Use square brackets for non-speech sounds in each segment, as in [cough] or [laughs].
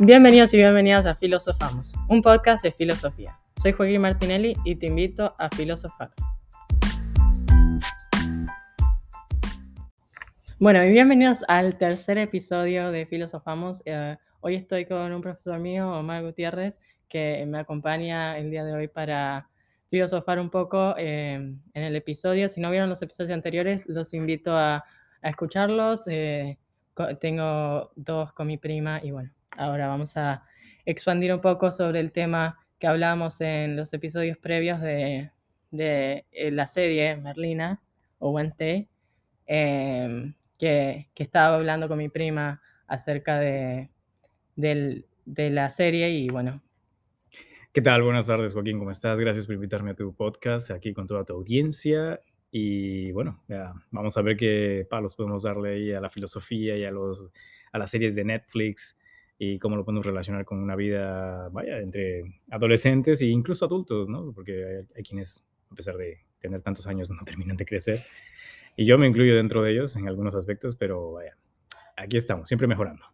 Bienvenidos y bienvenidas a Filosofamos, un podcast de filosofía. Soy Joaquín Martinelli y te invito a filosofar. Bueno, y bienvenidos al tercer episodio de Filosofamos. Eh, hoy estoy con un profesor mío, Omar Gutiérrez, que me acompaña el día de hoy para filosofar un poco eh, en el episodio. Si no vieron los episodios anteriores, los invito a, escucharlos. Eh, tengo dos con mi prima y bueno, ahora vamos a expandir un poco sobre el tema que hablábamos en los episodios previos de, de eh, la serie Merlina o Wednesday, em, que, que, estaba hablando con mi prima acerca de, de la serie y bueno. ¿Qué tal? Buenas tardes, Joaquín, ¿cómo estás? Gracias por invitarme a tu podcast, aquí con toda tu audiencia. Y bueno, ya, vamos a ver qué palos podemos darle ahí a la filosofía y a, los, a las series de Netflix y cómo lo podemos relacionar con una vida, vaya, entre adolescentes e incluso adultos, ¿no? Porque hay, quienes, a pesar de tener tantos años, [laughs] no terminan de crecer. Y yo me incluyo dentro de ellos en algunos aspectos, pero vaya, aquí estamos, siempre mejorando.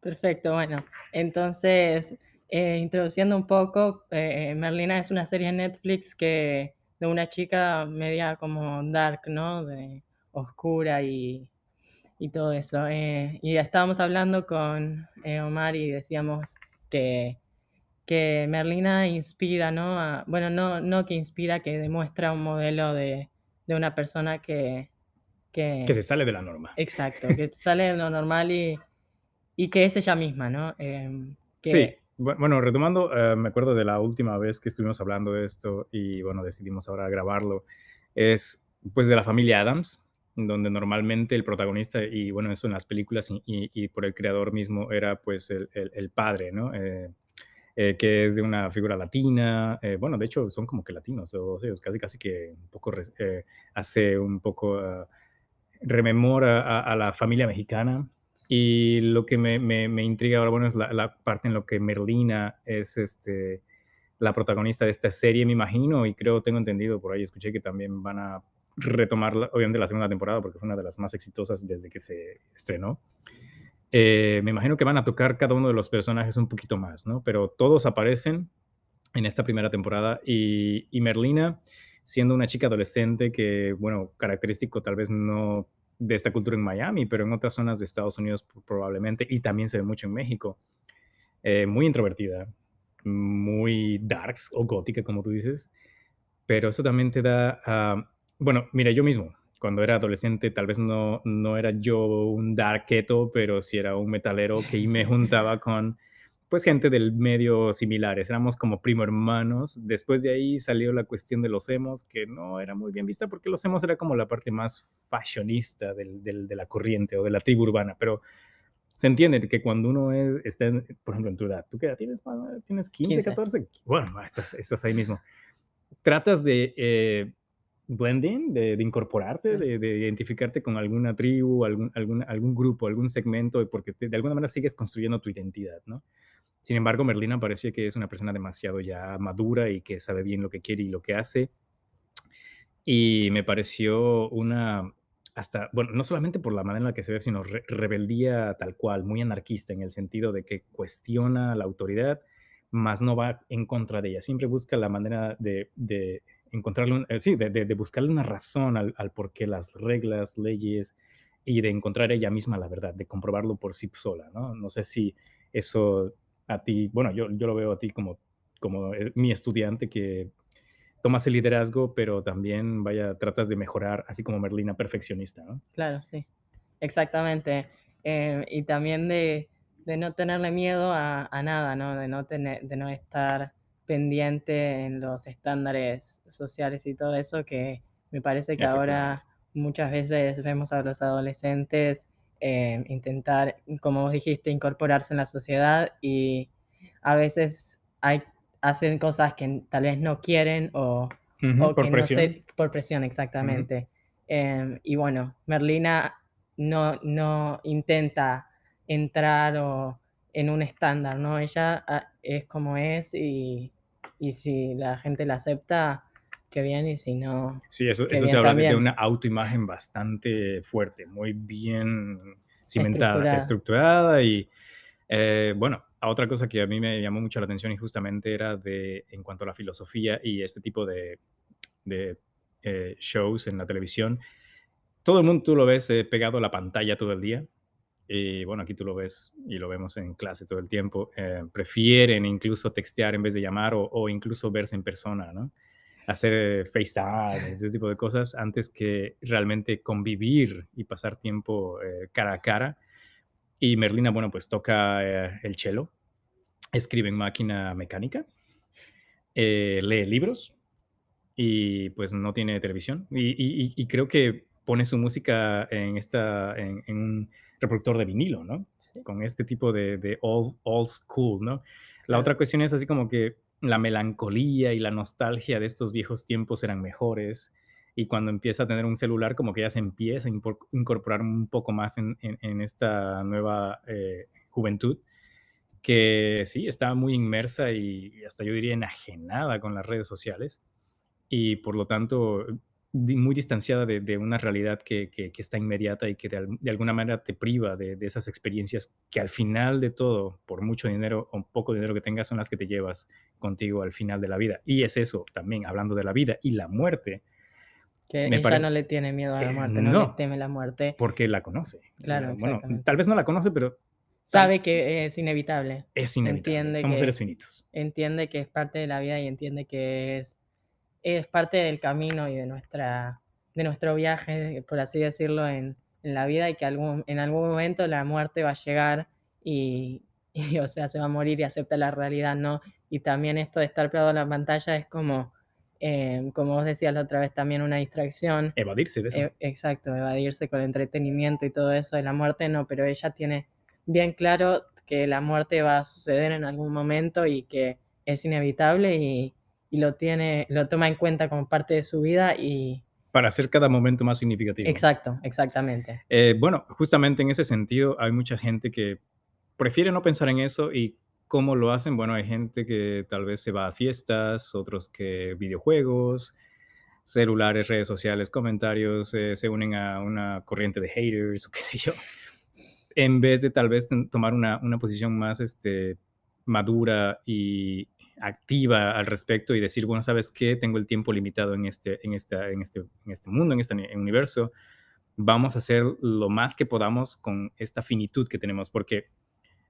Perfecto, bueno, entonces, eh, introduciendo un poco, eh, Merlina es una serie en Netflix que de una chica media como dark, ¿no? De oscura y, y todo eso. Eh, y estábamos hablando con eh, Omar y decíamos que, que Merlina inspira, ¿no? bueno, no, no que inspira, que demuestra un modelo de, de una persona que, que... Que se sale de la norma. Exacto, que se sale de lo normal y, y que es ella misma, ¿no? Em, sí, bueno, retomando, eh, me acuerdo de la última vez que estuvimos hablando de esto y bueno, decidimos ahora grabarlo, es pues de la familia Adams, donde normalmente el protagonista, y bueno, eso en las películas y, por el creador mismo, era pues el, el, padre, ¿no? Eh, eh, que es de una figura latina, bueno, de hecho son como que latinos, o sea, casi casi que un poco hace un poco, ah, rememora a, la familia mexicana, y lo que me, me, intriga ahora, bueno, es la, parte en lo que Merlina es este, la protagonista de esta serie, me imagino, y creo, tengo entendido por ahí, escuché que también van a retomar, obviamente, la segunda temporada, porque fue una de las más exitosas desde que se estrenó. Eh, me imagino que van a tocar cada uno de los personajes un poquito más, ¿no? Pero todos aparecen en esta primera temporada y, y Merlina, siendo una chica adolescente que, bueno, característico tal vez no de esta cultura en Miami, pero en otras zonas de Estados Unidos probablemente, y también se ve mucho en México. Eh, muy introvertida, muy darks o gótica, como tú dices, pero eso también te da, ah, bueno, mira, yo mismo, cuando era adolescente, tal vez no, no era yo un darketo, pero sí era un metalero que me juntaba con pues gente del medio similares, éramos como primo hermanos. Después de ahí salió la cuestión de los emos, que no era muy bien vista porque los emos era como la parte más fashionista del, del, de la corriente o de la tribu urbana, pero se entiende que cuando uno es, está, por ejemplo, en tu edad, ¿tú qué edad tienes? ¿Tienes 15, 14? Bueno, estás, estás, ahí mismo. Tratas de eh, blending, de, de incorporarte, de, de, identificarte con alguna tribu, algún, algún, algún grupo, algún segmento, porque de alguna manera sigues construyendo tu identidad, ¿no? Sin embargo, Merlina parece que es una persona demasiado ya madura y que sabe bien lo que quiere y lo que hace. Y me pareció una, hasta, bueno, no solamente por la manera en la que se ve, sino rebeldía tal cual, muy anarquista en el sentido de que cuestiona la autoridad, más no va en contra de ella. Siempre busca la manera de, de encontrarle, eh, sí, de, de, buscarle una razón al, por qué las reglas, leyes y de encontrar ella misma la verdad, de comprobarlo por sí sola, ¿no? No sé si eso a ti, bueno, yo, yo lo veo a ti como, como eh, mi estudiante que tomas el liderazgo, pero también, vaya, tratas de mejorar, así como Merlina, perfeccionista, ¿no? Claro, sí, exactamente. Eh, y también de, de, no tenerle miedo a, a, nada, ¿no? De no, tener, de no estar pendiente en los estándares sociales y todo eso, que me parece que ahora muchas veces vemos a los adolescentes eh, intentar, como vos dijiste, incorporarse en la sociedad y a veces hay, hacen cosas que tal vez no quieren o, por presión. por presión, exactamente. Em, y bueno, Merlina no, no intenta entrar o en un estándar, ¿no? Ella ah, es como es y, y si la gente la acepta, qué bien, y si no. Sí, eso, eso te habla de una autoimagen bastante fuerte, muy bien cimentada, estructurada, y eh, bueno, a otra cosa que a mí me llamó mucho la atención y justamente era de, en cuanto a la filosofía y este tipo de, de eh, shows en la televisión, todo el mundo tú lo ves eh, pegado a la pantalla todo el día. Y bueno, aquí tú lo ves y lo vemos en clase todo el tiempo. Eh, prefieren incluso textear en vez de llamar o, o, incluso verse en persona, ¿no? Hacer FaceTime, ese tipo de cosas, antes que realmente convivir y pasar tiempo cara a cara y Merlina, bueno, pues toca eh, el cello, escribe en máquina mecánica, eh, lee libros y pues no tiene televisión. Y, creo que pone su música en, esta, en, un reproductor de vinilo, ¿no? Con este tipo de, de old, old, school, ¿no? La otra cuestión es así como que la melancolía y la nostalgia de estos viejos tiempos eran mejores y cuando empieza a tener un celular como que ya se empieza a incorporar un poco más en, esta nueva eh, juventud que sí, está muy inmersa y hasta yo diría enajenada con las redes sociales y por lo tanto muy distanciada de, una realidad que, está inmediata y que de, alguna manera te priva de, de, esas experiencias que al final de todo, por mucho dinero o poco dinero que tengas, son las que te llevas contigo al final de la vida. Y es eso también, hablando de la vida y la muerte, que ella no le tiene miedo a la eh, muerte, no, le teme la muerte. Porque la conoce. Claro, bueno, tal vez no la conoce, pero sabe que es inevitable. Es inevitable. Entiende Somos seres finitos. Entiende que es parte de la vida y entiende que es, es parte del camino y de, nuestra, de nuestro viaje, por así decirlo, en, en la vida y que algún, en algún momento la muerte va a llegar y, [laughs] y, o sea, se va a morir y acepta la realidad, ¿no? Y también esto de estar pegado a la pantalla es como Em, como vos decías la otra vez, también una distracción. Evadirse de eso. E, exacto, evadirse con el entretenimiento y todo eso de la muerte, no, pero ella tiene bien claro que la muerte va a suceder en algún momento y que es inevitable y, y lo tiene, lo toma en cuenta como parte de su vida y, para hacer cada momento más significativo. Exacto, exactamente. Eh, bueno, justamente en ese sentido hay mucha gente que prefiere no pensar en eso y ¿Cómo lo hacen? Bueno, hay gente que tal vez se va a fiestas, otros que videojuegos, celulares, redes sociales, comentarios, eh, se unen a una corriente de haters o qué sé yo, en vez de tal vez tomar una, una posición más este, madura y activa al respecto y decir, bueno, ¿sabes qué? Tengo el tiempo limitado en este, en esta, en este, en este mundo, en este universo. Vamos a hacer lo más que podamos con esta finitud que tenemos, porque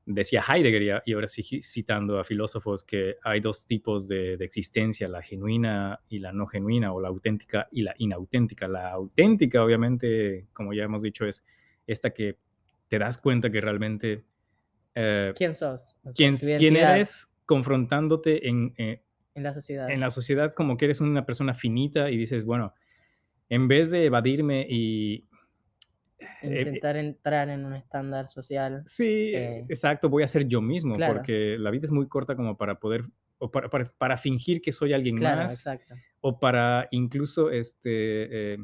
decía Heidegger, y ahora sí citando a filósofos, que hay dos tipos de, existencia, la genuina y la no genuina, o la auténtica y la inauténtica. La auténtica, obviamente, como ya hemos dicho, es esta que te das cuenta que realmente... Eh, ¿Quién sos? quién, eres confrontándote en, eh, en la sociedad. En la sociedad como que eres una persona finita y dices, bueno, en vez de evadirme y, eh, Intentar entrar en un estándar social. Sí, eh, exacto, voy a ser yo mismo, porque la vida es muy corta como para poder, o para, para, fingir que soy alguien más, exacto. o para incluso, este, eh,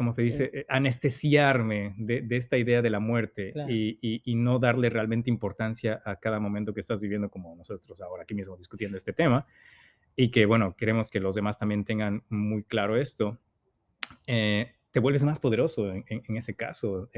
como se dice, anestesiarme de, de, esta idea de la muerte y, y, y, no darle realmente importancia a cada momento que estás viviendo, como nosotros ahora aquí mismo discutiendo este tema, y que, bueno, queremos que los demás también tengan muy claro esto. Eh, te vuelves más poderoso en, ese caso,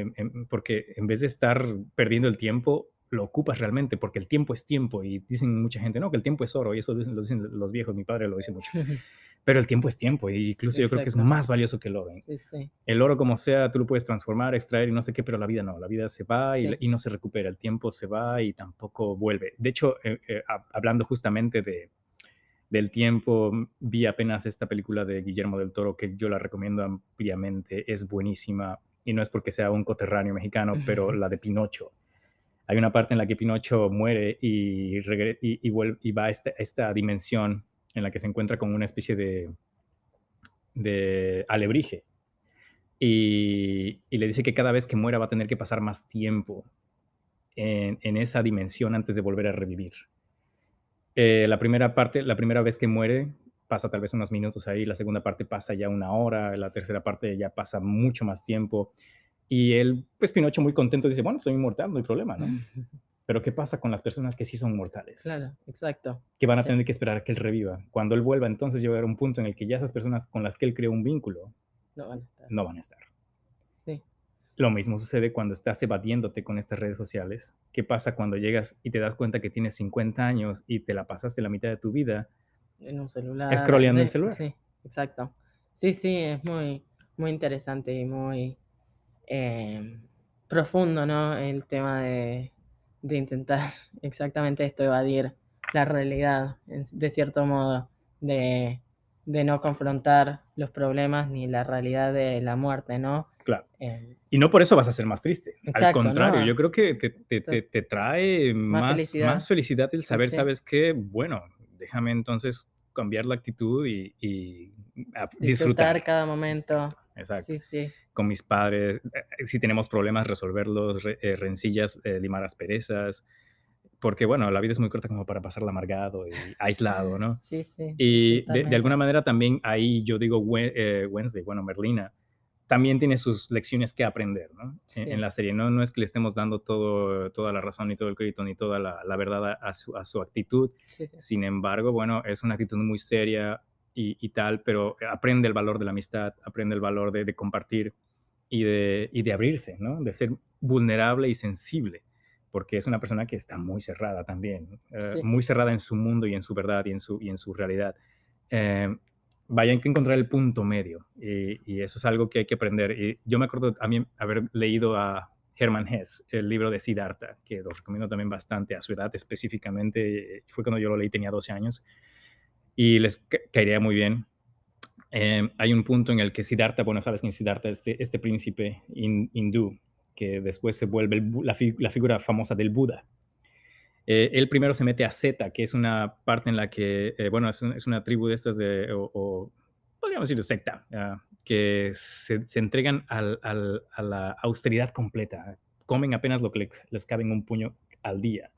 porque en vez de estar perdiendo el tiempo, lo ocupas realmente, porque el tiempo es tiempo. Y dicen mucha gente, no, que el tiempo es oro, y eso lo dicen, los viejos, mi padre lo dice mucho. [laughs] Pero el tiempo es tiempo, y incluso yo creo que es más valioso que el oro. ¿eh? El oro, como sea, tú lo puedes transformar, extraer y no sé qué, pero la vida no. La vida se va y, no se recupera. El tiempo se va y tampoco vuelve. De hecho, eh, eh, hablando justamente de, del tiempo. Vi apenas esta película de Guillermo del Toro que yo la recomiendo ampliamente, es buenísima y no es porque sea un coterráneo mexicano, pero [laughs] la de Pinocho. Hay una parte en la que Pinocho muere y, vuelve, y va a esta, dimensión en la que se encuentra con una especie de, de alebrije. Y, le dice que cada vez que muera va a tener que pasar más tiempo en, en esa dimensión antes de volver a revivir. Eh, la primera parte, la primera vez que muere, pasa tal vez unos minutos ahí, la segunda parte pasa ya una hora, la tercera parte ya pasa mucho más tiempo. Y él, pues Pinocho muy contento dice, bueno, soy inmortal, no hay problema, ¿no? Pero ¿qué pasa con las personas que sí son mortales? Claro, exacto. Que van a tener que esperar a que él reviva. Cuando él vuelva, entonces llegará un punto en el que ya esas personas con las que él creó un vínculo no van a estar. No van a estar. Sí. Lo mismo sucede cuando estás evadiéndote con estas redes sociales. ¿Qué pasa cuando llegas y te das cuenta que tienes 50 años y te la pasaste la mitad de tu vida En un celular. scrolleando el celular? Sí, exacto. Sí, sí, es muy, muy interesante y muy eh, profundo, ¿no? El tema de, de intentar [laughs] exactamente esto, evadir la realidad, de cierto modo, de, de no confrontar los problemas ni la realidad de la muerte, ¿no? Claro. Eh, Y no por eso vas a ser más triste. Al contrario, no. yo creo que te, te- te- te trae más, felicidad. más felicidad el saber, sí. ¿sabes qué? Bueno, déjame entonces cambiar la actitud y, y a- disfrutar disfrutar. cada momento. Exacto. Sí, sí. Con mis padres, eh, si tenemos problemas, resolverlos, re- eh, rencillas, eh, limar asperezas, porque bueno, la vida es muy corta como para pasarla amargado y aislado, ¿no? Sí, sí. Y de, de alguna manera también ahí yo digo eh, Wednesday, bueno, Merlina, también tiene sus lecciones que aprender, ¿no? En, Sí. en la serie. No, no es que le estemos dando todo, toda la razón, ni todo el crédito, ni toda la, la verdad a, su, a su actitud. Sí. Sin embargo, bueno, es una actitud muy seria y, y tal, pero aprende el valor de la amistad, aprende el valor de, de compartir y de, y de abrirse, ¿no? De ser vulnerable y sensible, porque es una persona que está muy cerrada también, eh, Sí. muy cerrada en su mundo y en su verdad y en su, y en su realidad. Eh, vaya, hay que encontrar el punto medio y, y eso es algo que hay que aprender. Y yo me acuerdo también haber leído a Hermann Hesse, el libro de Siddhartha, que lo recomiendo también bastante a su edad específicamente. Fue cuando yo lo leí, tenía 12 años y les ca- caería muy bien. Eh, hay un punto en el que Siddhartha, bueno, sabes quién Siddhartha, este, este príncipe hin- hindú, que después se vuelve el la, la figura famosa del Buda. Eh, él primero se mete a Zeta, que es una parte en la que, eh, bueno, es, un- es una tribu de estas o, o podríamos decir secta, ah, que se, entregan a la austeridad completa. Comen apenas lo que les, les cabe en un puño al día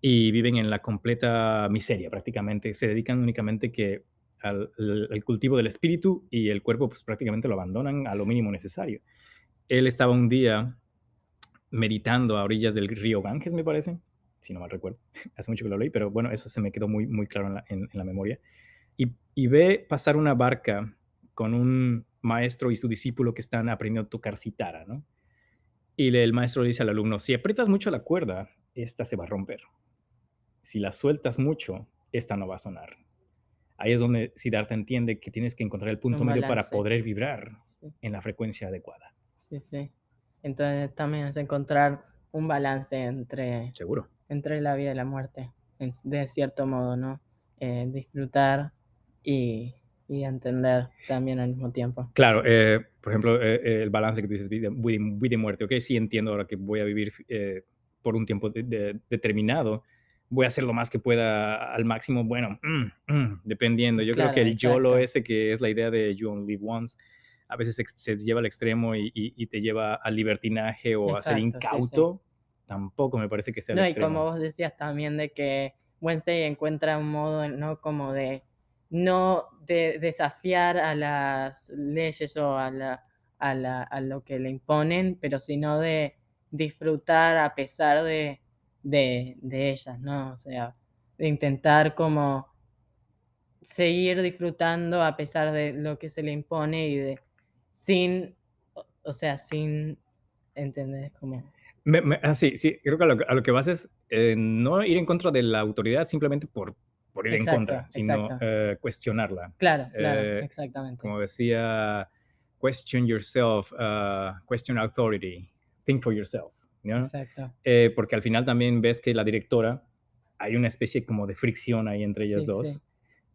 y viven en la completa miseria prácticamente. Se dedican únicamente que al- al cultivo del espíritu y el cuerpo pues prácticamente lo abandonan a lo mínimo necesario. Él estaba un día meditando a orillas del río Ganges, me parece, si no mal recuerdo. [laughs] Hace mucho que lo leí, pero bueno, eso se me quedó muy, muy claro en la, en- en la memoria. Y, y ve pasar una barca con un maestro y su discípulo que están aprendiendo a tocar citara, ¿no? Y le- el maestro le dice al alumno, si aprietas mucho la cuerda, esta se va a romper. Si la sueltas mucho, esta no va a sonar. Ahí es donde Siddhartha entiende que tienes que encontrar el punto Un medio para poder vibrar Sí, en la frecuencia adecuada. sí, sí. Entonces también es encontrar un balance entre, Seguro. Entre la vida y la muerte, de cierto modo, ¿no? Eh, disfrutar y, y entender también al mismo tiempo. Claro, eh, por ejemplo, eh, el balance que tú dices, vida, vida y- muerte, ok, sí entiendo ahora que voy a vivir por un tiempo de- de- determinado, voy a hacer lo más que pueda al máximo, bueno, mm, mm, dependiendo. Yo creo que el YOLO exacto. ese que es la idea de you only live once, a veces se lleva al extremo y, y- y te lleva al libertinaje o a ser sí, sí. Tampoco me parece que sea el No, y como vos decías también de que Wednesday encuentra un modo, ¿no? Como de no de desafiar a las leyes o a, la, a, la- a lo que le imponen, pero sino de disfrutar a pesar de, de, de ellas, ¿no? O sea, de intentar como seguir disfrutando a pesar de lo que se le impone y de sin, o, o sea, sin, ¿entendés? Como... Me- me- ah, sí, sí, creo que a lo, que- a lo que vas es eh, no ir en contra de la autoridad simplemente por, por ir en Exacto, contra, sino eh, cuestionarla. Claro, claro, Eh, exactamente. Como decía, question yourself, uh, question authority, think for yourself. ¿no? Exacto. Eh, porque al final también ves que la directora, hay una especie como de fricción ahí entre ellas Sí, dos. sí.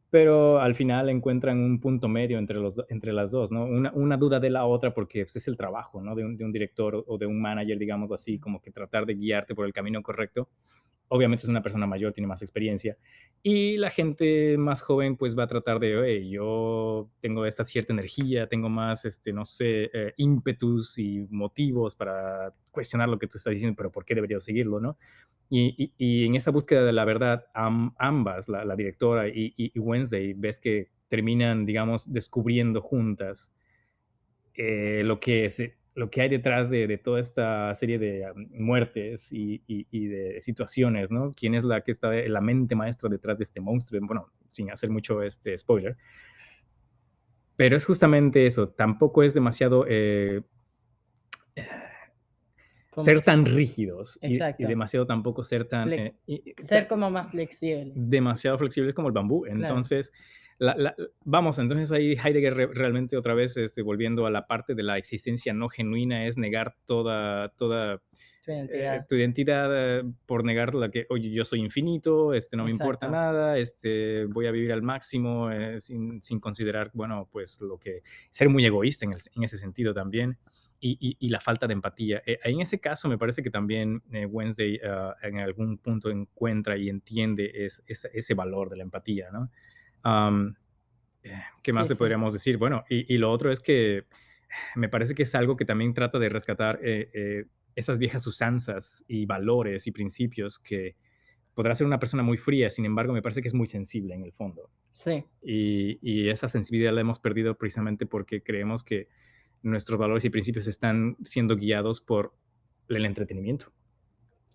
Pero al final encuentran un punto medio entre, los, entre las dos, ¿no? Una, una duda de la otra porque pues, es el trabajo, ¿no? De un, de un director o, o de un manager, digamos así, como que tratar de guiarte por el camino correcto. Obviamente es una persona mayor, tiene más experiencia. Y la gente más joven pues va a tratar de, oye, yo tengo esta cierta energía, tengo más, este, no sé, eh, ímpetus y motivos para cuestionar lo que tú estás diciendo, pero ¿por qué debería seguirlo, no? Y, en esa búsqueda de la verdad, am- ambas, la, directora y Wednesday, ves que terminan, digamos, descubriendo juntas eh, lo, que se- lo que hay detrás de, de toda esta serie de am, muertes y, y- y de situaciones, ¿no? ¿Quién es la que está, la mente maestra detrás de este monstruo? Bueno, sin hacer mucho este spoiler. Pero es justamente eso, tampoco es demasiado... eh, ser tan rígidos y, y demasiado tampoco ser tan... Flex- eh, y- Ser como más flexible. demasiado flexibles como el bambú. Entonces, la- la- vamos, entonces ahí Heidegger re- realmente otra vez este, volviendo a la parte de la existencia no genuina es negar toda, toda Tu eh, identidad. tu identidad eh, por negar la que, oye, yo soy infinito, este, no me importa Exacto. nada, este, voy a vivir al máximo eh, sin, sin considerar, bueno, pues lo que, ser muy egoísta en, el- en ese sentido también. Y, y- y la falta de empatía. Eh, en ese caso me parece que también eh, Wednesday ah, en algún punto encuentra y entiende es- es- ese valor de la empatía, ¿no? ¿Qué más Sí, le sí. podríamos decir? Bueno, y, y lo otro es que me parece que es algo que también trata de rescatar eh, eh, esas viejas usanzas y valores y principios que podrá ser una persona muy fría, sin embargo, me parece que es muy sensible en el fondo. Sí, Y, y esa sensibilidad la hemos perdido precisamente porque creemos que nuestros valores y principios están siendo guiados por el entretenimiento.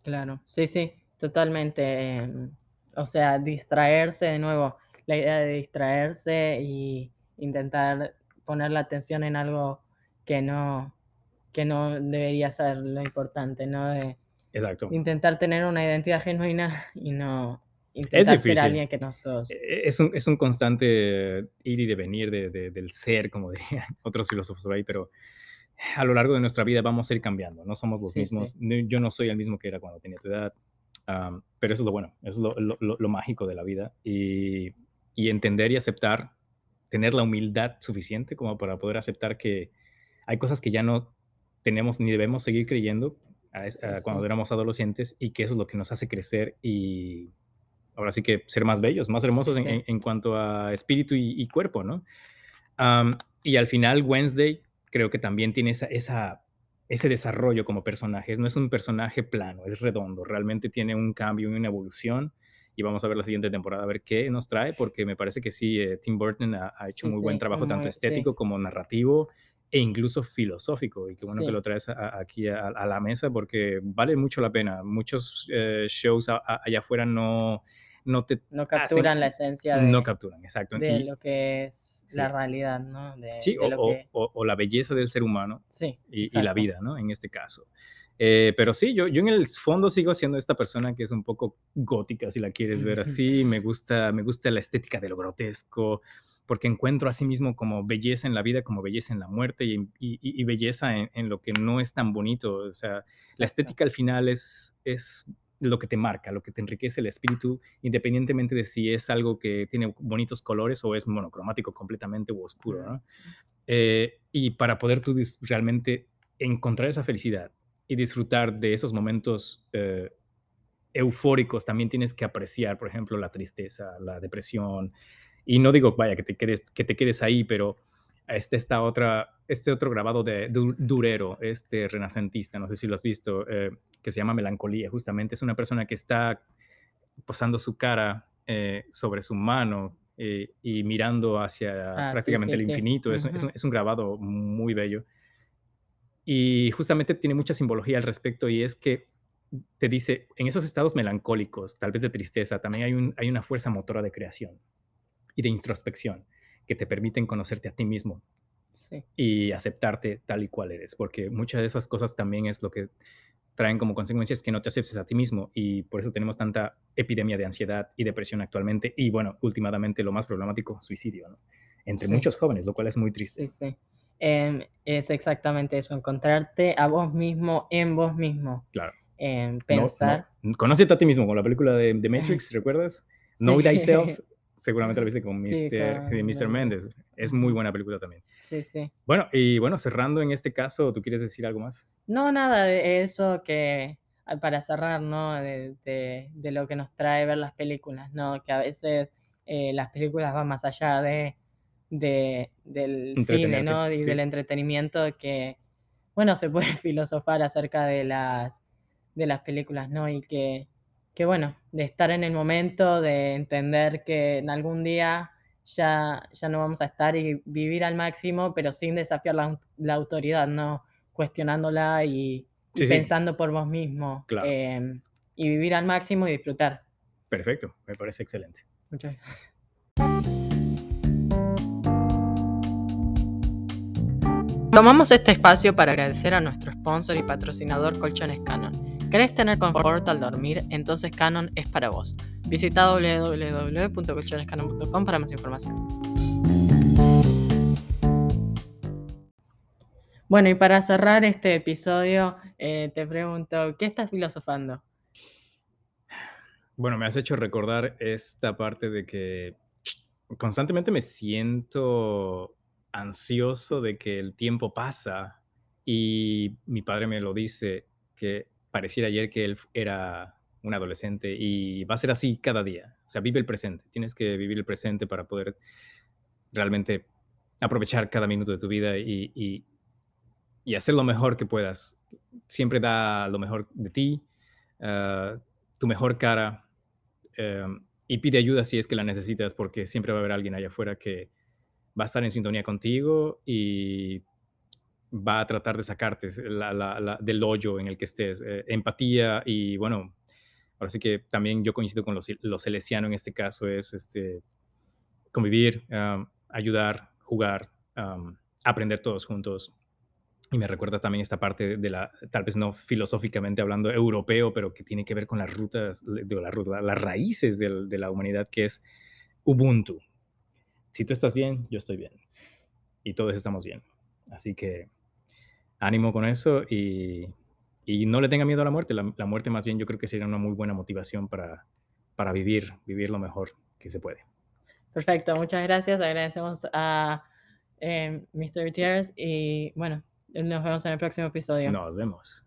claro. Sí, sí, totalmente. em, O sea, distraerse de nuevo. La idea de distraerse y intentar poner la atención en algo que no, que no debería ser lo importante, ¿no? De Exacto. intentar tener una identidad genuina y no intentar ser alguien que no sos. Eh, Es un, es un constante ir y devenir de- de- del ser, como [laughs] dirían otros filósofos por ahí, pero a lo largo de nuestra vida vamos a ir cambiando, no somos los Sí, mismos, yo no soy el mismo que era cuando tenía tu edad, pero eso es lo bueno, eso es lo, lo- lo- lo mágico de la vida y, y entender y aceptar, tener la humildad suficiente como para poder aceptar que hay cosas que ya no tenemos ni debemos seguir creyendo a es- Sí, a cuando éramos adolescentes y que eso es lo que nos hace crecer y ahora sí que ser más bellos, más hermosos en, sí. en- en cuanto a espíritu y, y cuerpo, ¿no? Y al final Wednesday creo que también tiene esa, esa- ese desarrollo como personaje. No es un personaje plano, es redondo, realmente tiene un cambio y una evolución. Y vamos a ver la siguiente temporada, a ver qué nos trae, porque me parece que sí, eh, Tim Burton ha, ha hecho Sí, muy buen sí, trabajo, tanto muy- estético sí. como narrativo e incluso filosófico. Y qué bueno que lo traes a- aquí a, a la mesa, porque vale mucho la pena. Muchos eh, shows allá afuera no, no te No capturan la esencia de, no capturan, exacto. de Y- lo que es la Sí. realidad, ¿no? De, sí, de o, lo que... o- o la belleza del ser humano Sí, y, y la vida, ¿no? En este caso. Eh, pero sí, yo, yo en el fondo sigo siendo esta persona que es un poco gótica, si la quieres ver [laughs] así. Me gusta, me gusta la estética de lo grotesco, porque encuentro a sí mismo como belleza en la vida, como belleza en la muerte y, y- y belleza en, en lo que no es tan bonito. O sea, la exacto. estética al final es, es lo que te marca, lo que te enriquece el espíritu, independientemente de si es algo que tiene bonitos colores o es monocromático completamente u oscuro, ¿no? Eh, y para poder tú realmente encontrar esa felicidad y disfrutar de esos momentos eh, eufóricos, también tienes que apreciar, por ejemplo, la tristeza, la depresión. Y no digo, vaya, que te quedes, que te quedes ahí, pero este, esta otra, este otro grabado de Du- Durero, este renacentista, no sé si lo has visto, eh, que se llama Melancolía, justamente es una persona que está posando su cara eh, sobre su mano eh, y mirando hacia Ah, prácticamente sí, el sí. infinito. Es, un- es Ujú. un, es un grabado muy bello. Y justamente tiene mucha simbología al respecto y es que te dice, en esos estados melancólicos, tal vez de tristeza, también hay, un, hay una fuerza motora de creación y de introspección que te permiten conocerte a ti mismo Sí, y aceptarte tal y cual eres, porque muchas de esas cosas también es lo que traen como consecuencias que no te aceptes a ti mismo y por eso tenemos tanta epidemia de ansiedad y depresión actualmente y bueno, últimamente lo más problemático, suicidio, ¿no? Entre Sí. muchos jóvenes, lo cual es muy triste. sí, sí. Em, es exactamente eso, encontrarte a vos mismo en vos mismo. Claro. Em, No- pensar. no- conócete a ti mismo con la película de, de Matrix, [laughs] ¿recuerdas? Know Sí. Thyself, [laughs] seguramente lo viste con Sí, Mr. con de Mr. Mendes. Méndez. Es muy buena película también. Sí, sí. Bueno, y bueno, cerrando en este caso, ¿tú quieres decir algo más? No, nada de eso que, ah, para cerrar, ¿no? De, de- de lo que nos trae ver las películas, ¿no? Que a veces eh, las películas van más allá de, de- del cine, ¿no? Y sí. del entretenimiento que, bueno, se [laughs] puede filosofar acerca de las, de las películas, ¿no? Y que, que, bueno, de estar en el momento, de entender que en algún día ya, ya no vamos a estar y vivir al máximo, pero sin desafiar la, la autoridad, ¿no? Cuestionándola y, y Sí, sí. pensando por vos mismo. Claro. em, y vivir al máximo y disfrutar. Perfecto, me parece excelente. Muchas gracias. Tomamos este espacio para agradecer a nuestro sponsor y patrocinador Colchones Canon. ¿Querés tener confort al dormir? Entonces Canon es para vos. Visita www.colchonescanon.com para más información. Bueno, y para cerrar este episodio, eh, te pregunto, ¿qué estás filosofando? Bueno, me has hecho recordar esta parte de que constantemente me siento ansioso de que el tiempo pasa y mi padre me lo dice que pareciera ayer que él era un adolescente y va a ser así cada día. O sea, vive el presente. Tienes que vivir el presente para poder realmente aprovechar cada minuto de tu vida y, y, hacer lo mejor que puedas. Siempre da lo mejor de ti, ah, tu mejor cara eh, y pide ayuda si es que la necesitas porque siempre va a haber alguien allá afuera que, va a estar en sintonía contigo y va a tratar de sacarte del hoyo en el que estés. Eh, empatía y bueno, ahora sí que también yo coincido con los, los en este caso, es este, convivir, ayudar, jugar, aprender todos juntos. Y me recuerda también esta parte de la, tal vez no filosóficamente hablando europeo, pero que tiene que ver con las rutas, ruta, las raíces de la humanidad, que es Ubuntu, si tú estás bien, yo estoy bien. Y todos estamos bien. Así que ánimo con eso y, no le tenga miedo a la muerte. La, muerte más bien yo creo que sería una muy buena motivación para, para vivir, vivir lo mejor que se puede. Perfecto, muchas gracias. Agradecemos a eh, Mr. Gutierrez y bueno, nos vemos en el próximo episodio. Nos vemos.